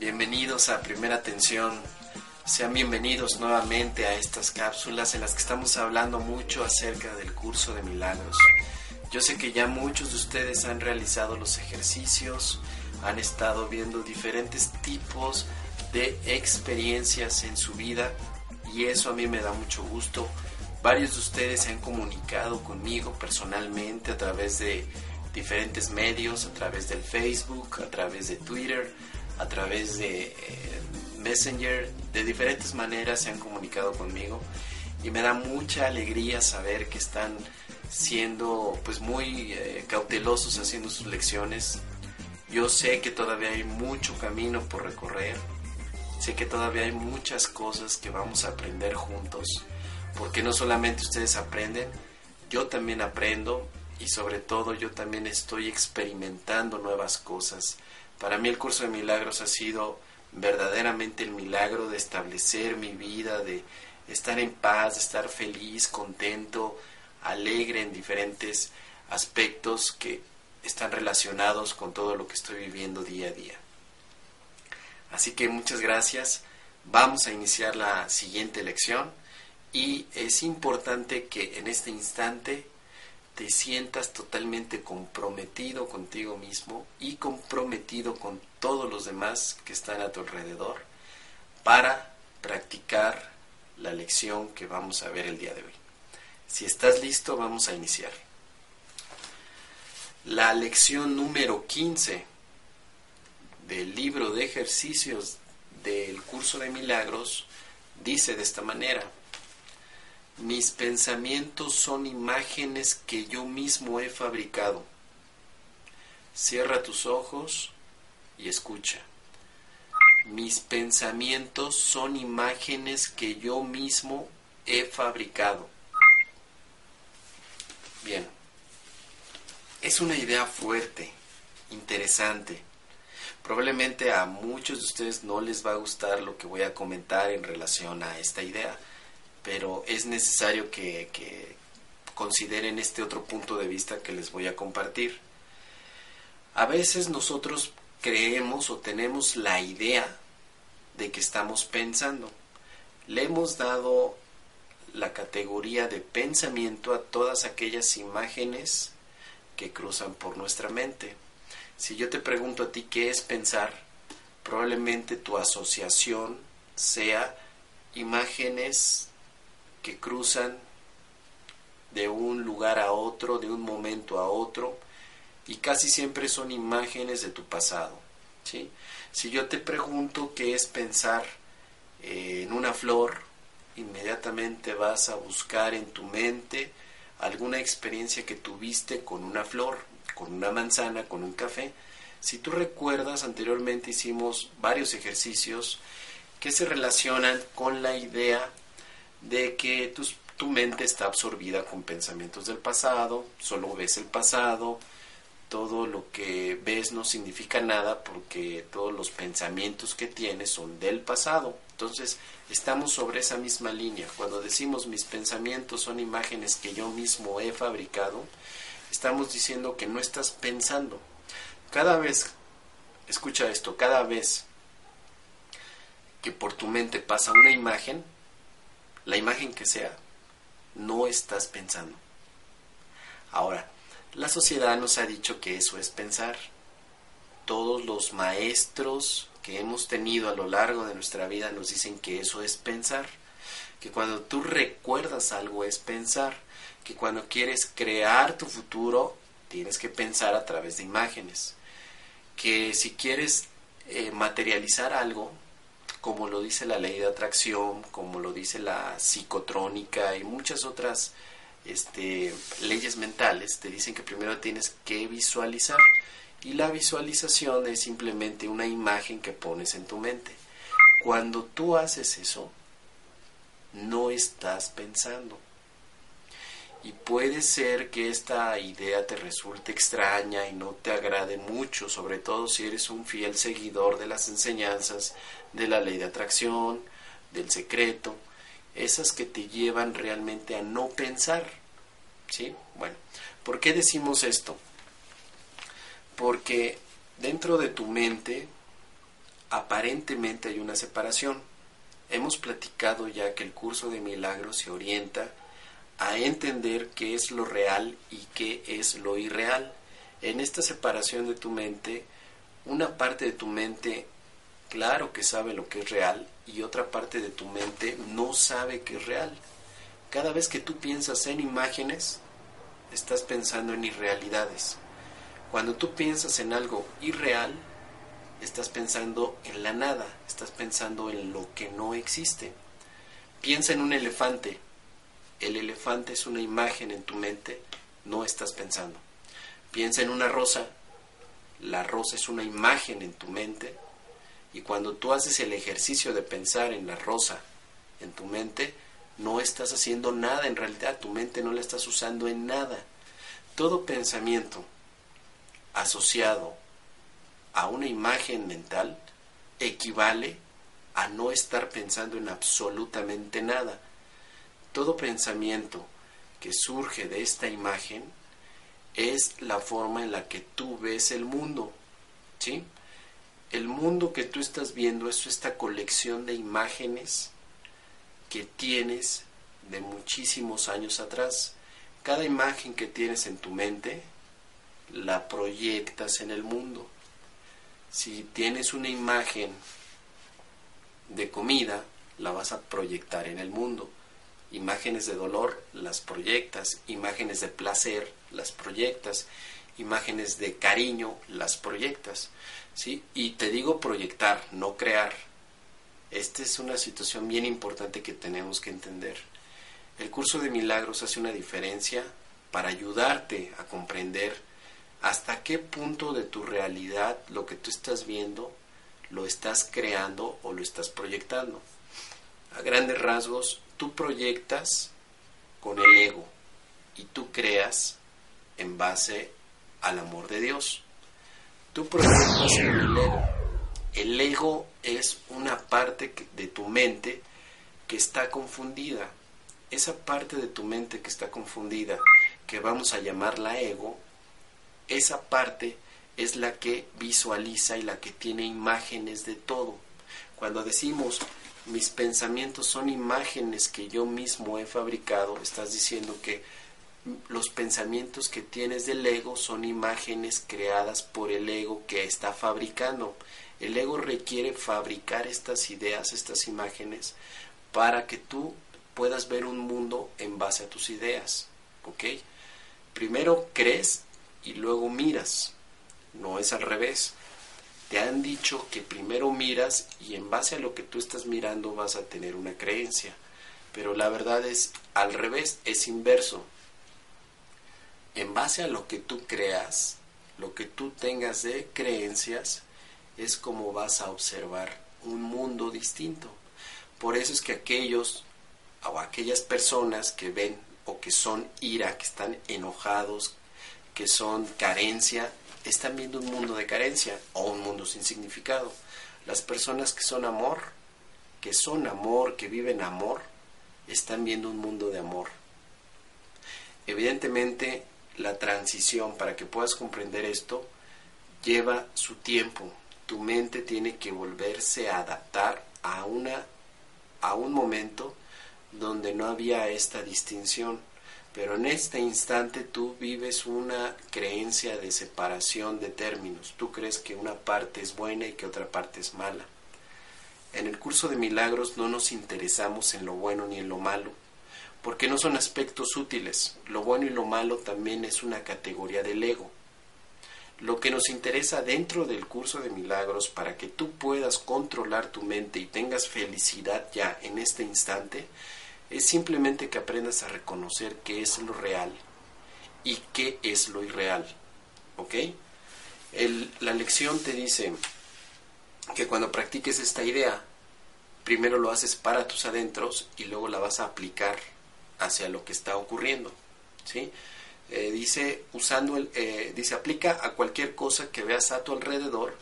Bienvenidos a Primera Atención. Sean bienvenidos nuevamente a estas cápsulas en las que estamos hablando mucho acerca del curso de milagros. Yo sé que ya muchos de ustedes han realizado los ejercicios, han estado viendo diferentes tipos de experiencias en su vida y eso a mí me da mucho gusto. Varios de ustedes se han comunicado conmigo personalmente a través de diferentes medios, a través del Facebook, a través de Twitter, a través de eh, Messenger, de diferentes maneras se han comunicado conmigo y me da mucha alegría saber que están siendo pues muy eh, cautelosos haciendo sus lecciones. Yo sé que todavía hay mucho camino por recorrer. Sé que todavía hay muchas cosas que vamos a aprender juntos. Porque no solamente ustedes aprenden, yo también aprendo y sobre todo yo también estoy experimentando nuevas cosas. Para mí el curso de milagros ha sido verdaderamente el milagro de establecer mi vida, de estar en paz, de estar feliz, contento, alegre en diferentes aspectos que están relacionados con todo lo que estoy viviendo día a día. Así que muchas gracias. Vamos a iniciar la siguiente lección y es importante que en este instante te sientas totalmente comprometido contigo mismo y comprometido con todos los demás que están a tu alrededor para practicar la lección que vamos a ver el día de hoy. Si estás listo, vamos a iniciar. La lección número 15 del libro de ejercicios del curso de milagros dice de esta manera, mis pensamientos son imágenes que yo mismo he fabricado. Cierra tus ojos y escucha. Mis pensamientos son imágenes que yo mismo he fabricado. Bien, es una idea fuerte, interesante. Probablemente a muchos de ustedes no les va a gustar lo que voy a comentar en relación a esta idea, pero es necesario que, consideren este otro punto de vista que les voy a compartir. A veces nosotros creemos o tenemos la idea de que estamos pensando. Le hemos dado la categoría de pensamiento a todas aquellas imágenes que cruzan por nuestra mente. Si yo te pregunto a ti qué es pensar, probablemente tu asociación sea imágenes que cruzan de un lugar a otro, de un momento a otro, y casi siempre son imágenes de tu pasado. ¿sí? Si yo te pregunto qué es pensar eh, en una flor, inmediatamente vas a buscar en tu mente alguna experiencia que tuviste con una flor, con una manzana, con un café. Si tú recuerdas, anteriormente hicimos varios ejercicios que se relacionan con la idea de que tu mente está absorbida con pensamientos del pasado, solo ves el pasado, todo lo que ves no significa nada porque todos los pensamientos que tienes son del pasado. Entonces, estamos sobre esa misma línea. Cuando decimos mis pensamientos son imágenes que yo mismo he fabricado, estamos diciendo que no estás pensando. Cada vez, escucha esto, cada vez que por tu mente pasa una imagen, la imagen que sea, no estás pensando. Ahora, la sociedad nos ha dicho que eso es pensar. Todos los maestros que hemos tenido a lo largo de nuestra vida nos dicen que eso es pensar, que cuando tú recuerdas algo es pensar, que cuando quieres crear tu futuro tienes que pensar a través de imágenes. Que si quieres eh, materializar algo, como lo dice la ley de atracción, como lo dice la psicotrónica y muchas otras este, leyes mentales, te dicen que primero tienes que visualizar. Y la visualización es simplemente una imagen que pones en tu mente. Cuando tú haces eso, no estás pensando. Y puede ser que esta idea te resulte extraña y no te agrade mucho, sobre todo si eres un fiel seguidor de las enseñanzas de la ley de atracción, del secreto, esas que te llevan realmente a no pensar. ¿Sí? Bueno, ¿por qué decimos esto? Porque dentro de tu mente aparentemente hay una separación. Hemos platicado ya que el curso de milagros se orienta a entender qué es lo real y qué es lo irreal. En esta separación de tu mente, una parte de tu mente claro que sabe lo que es real y otra parte de tu mente no sabe que es real. Cada vez que tú piensas en imágenes, estás pensando en irrealidades. Cuando tú piensas en algo irreal, estás pensando en la nada, estás pensando en lo que no existe. Piensa en un elefante, el elefante es una imagen en tu mente, no estás pensando. Piensa en una rosa, la rosa es una imagen en tu mente, y cuando tú haces el ejercicio de pensar en la rosa en tu mente, no estás haciendo nada, en realidad tu mente no la estás usando en nada. Todo pensamiento asociado a una imagen mental equivale a no estar pensando en absolutamente nada todo pensamiento que surge de esta imagen es la forma en la que tú ves el mundo. ¿Sí? El mundo que tú estás viendo es esta colección de imágenes que tienes de muchísimos años atrás. Cada imagen que tienes en tu mente la proyectas en el mundo. Si tienes una imagen de comida, la vas a proyectar en el mundo imágenes de dolor las proyectas, imágenes de placer las proyectas, imágenes de cariño las proyectas, ¿sí? Y te digo proyectar, no crear. Esta es una situación bien importante que tenemos que entender. El curso de milagros hace una diferencia para ayudarte a comprender hasta qué punto de tu realidad lo que tú estás viendo lo estás creando o lo estás proyectando. A grandes rasgos, tú proyectas con el ego y tú creas en base al amor de Dios. Tú proyectas con el ego. El ego es una parte de tu mente que está confundida. Esa parte de tu mente que está confundida, que vamos a llamarla ego, esa parte es la que visualiza y la que tiene imágenes de todo. Cuando decimos mis pensamientos son imágenes que yo mismo he fabricado, estás diciendo que los pensamientos que tienes del ego son imágenes creadas por el ego que está fabricando. El ego requiere fabricar estas ideas, estas imágenes, para que tú puedas ver un mundo en base a tus ideas. ¿Ok? Primero crees y luego miras. No es al revés te han dicho que primero miras y en base a lo que tú estás mirando vas a tener una creencia. Pero la verdad es al revés, es inverso. En base a lo que tú creas, lo que tú tengas de creencias, es como vas a observar un mundo distinto. Por eso es que aquellos o aquellas personas que ven o que son ira, que están enojados, que son carencia, están viendo un mundo de carencia o un mundo sin significado. Las personas que son amor, que son amor, que viven amor, están viendo un mundo de amor. Evidentemente, la transición para que puedas comprender esto lleva su tiempo. Tu mente tiene que volverse a adaptar a una a un momento donde no había esta distinción pero en este instante tú vives una creencia de separación de términos. Tú crees que una parte es buena y que otra parte es mala. En el curso de milagros no nos interesamos en lo bueno ni en lo malo, porque no son aspectos útiles. Lo bueno y lo malo también es una categoría del ego. Lo que nos interesa dentro del curso de milagros para que tú puedas controlar tu mente y tengas felicidad ya en este instante es simplemente que aprendas a reconocer qué es lo real y qué es lo irreal. ¿Ok? la lección te dice que cuando practiques esta idea, primero lo haces para tus adentros y luego la vas a aplicar hacia lo que está ocurriendo. ¿sí? Eh, dice, usando el, eh, dice, aplica a cualquier cosa que veas a tu alrededor,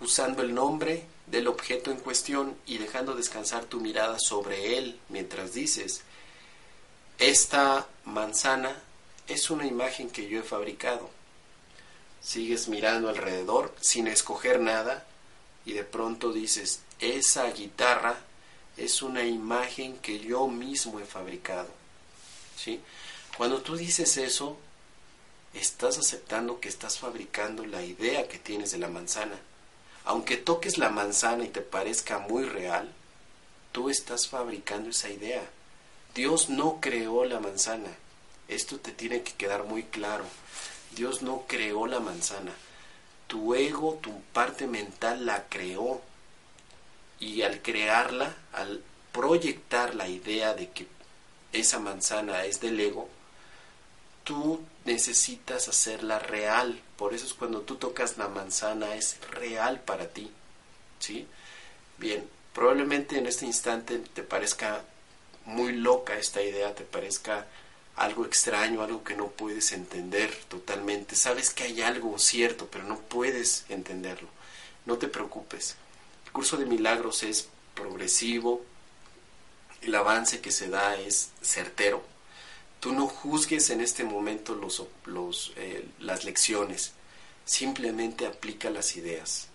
usando el nombre del objeto en cuestión y dejando descansar tu mirada sobre él mientras dices, esta manzana es una imagen que yo he fabricado. Sigues mirando alrededor sin escoger nada y de pronto dices, esa guitarra es una imagen que yo mismo he fabricado. ¿Sí? Cuando tú dices eso, estás aceptando que estás fabricando la idea que tienes de la manzana. Aunque toques la manzana y te parezca muy real, tú estás fabricando esa idea. Dios no creó la manzana. Esto te tiene que quedar muy claro. Dios no creó la manzana. Tu ego, tu parte mental la creó. Y al crearla, al proyectar la idea de que esa manzana es del ego, tú necesitas hacerla real. Por eso es cuando tú tocas la manzana, es real para ti. ¿Sí? Bien, probablemente en este instante te parezca muy loca esta idea, te parezca algo extraño, algo que no puedes entender totalmente. Sabes que hay algo cierto, pero no puedes entenderlo. No te preocupes. El curso de milagros es progresivo, el avance que se da es certero Tú no juzgues en este momento los, los, eh, las lecciones, simplemente aplica las ideas.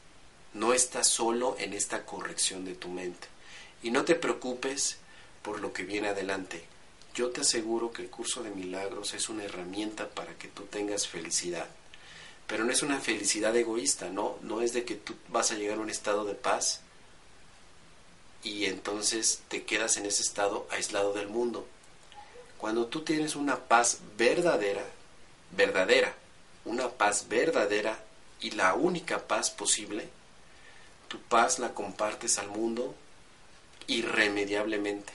No estás solo en esta corrección de tu mente. Y no te preocupes por lo que viene adelante. Yo te aseguro que el curso de milagros es una herramienta para que tú tengas felicidad. Pero no es una felicidad egoísta, no, no es de que tú vas a llegar a un estado de paz y entonces te quedas en ese estado aislado del mundo. Cuando tú tienes una paz verdadera, verdadera, una paz verdadera y la única paz posible, tu paz la compartes al mundo irremediablemente.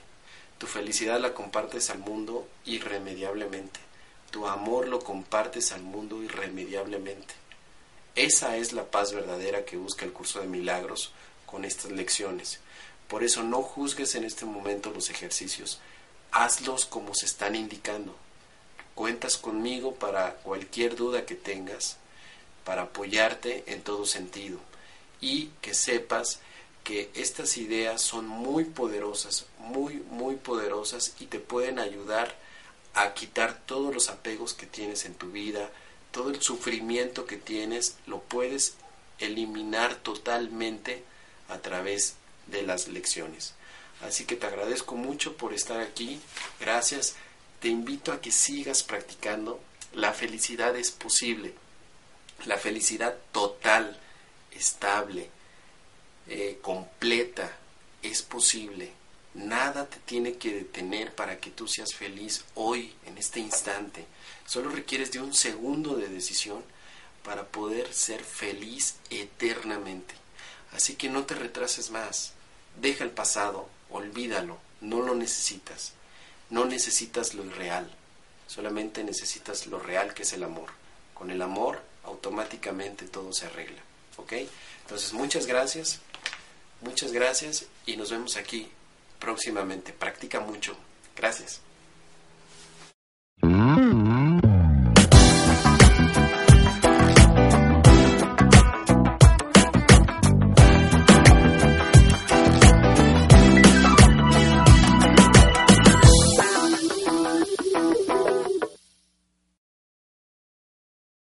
Tu felicidad la compartes al mundo irremediablemente. Tu amor lo compartes al mundo irremediablemente. Esa es la paz verdadera que busca el curso de milagros con estas lecciones. Por eso no juzgues en este momento los ejercicios hazlos como se están indicando. Cuentas conmigo para cualquier duda que tengas, para apoyarte en todo sentido y que sepas que estas ideas son muy poderosas, muy, muy poderosas y te pueden ayudar a quitar todos los apegos que tienes en tu vida, todo el sufrimiento que tienes, lo puedes eliminar totalmente a través de las lecciones. Así que te agradezco mucho por estar aquí. Gracias. Te invito a que sigas practicando. La felicidad es posible. La felicidad total, estable, eh, completa, es posible. Nada te tiene que detener para que tú seas feliz hoy, en este instante. Solo requieres de un segundo de decisión para poder ser feliz eternamente. Así que no te retrases más. Deja el pasado, olvídalo, no lo necesitas. No necesitas lo irreal, solamente necesitas lo real que es el amor. Con el amor automáticamente todo se arregla. ¿Ok? Entonces muchas gracias, muchas gracias y nos vemos aquí próximamente. Practica mucho. Gracias.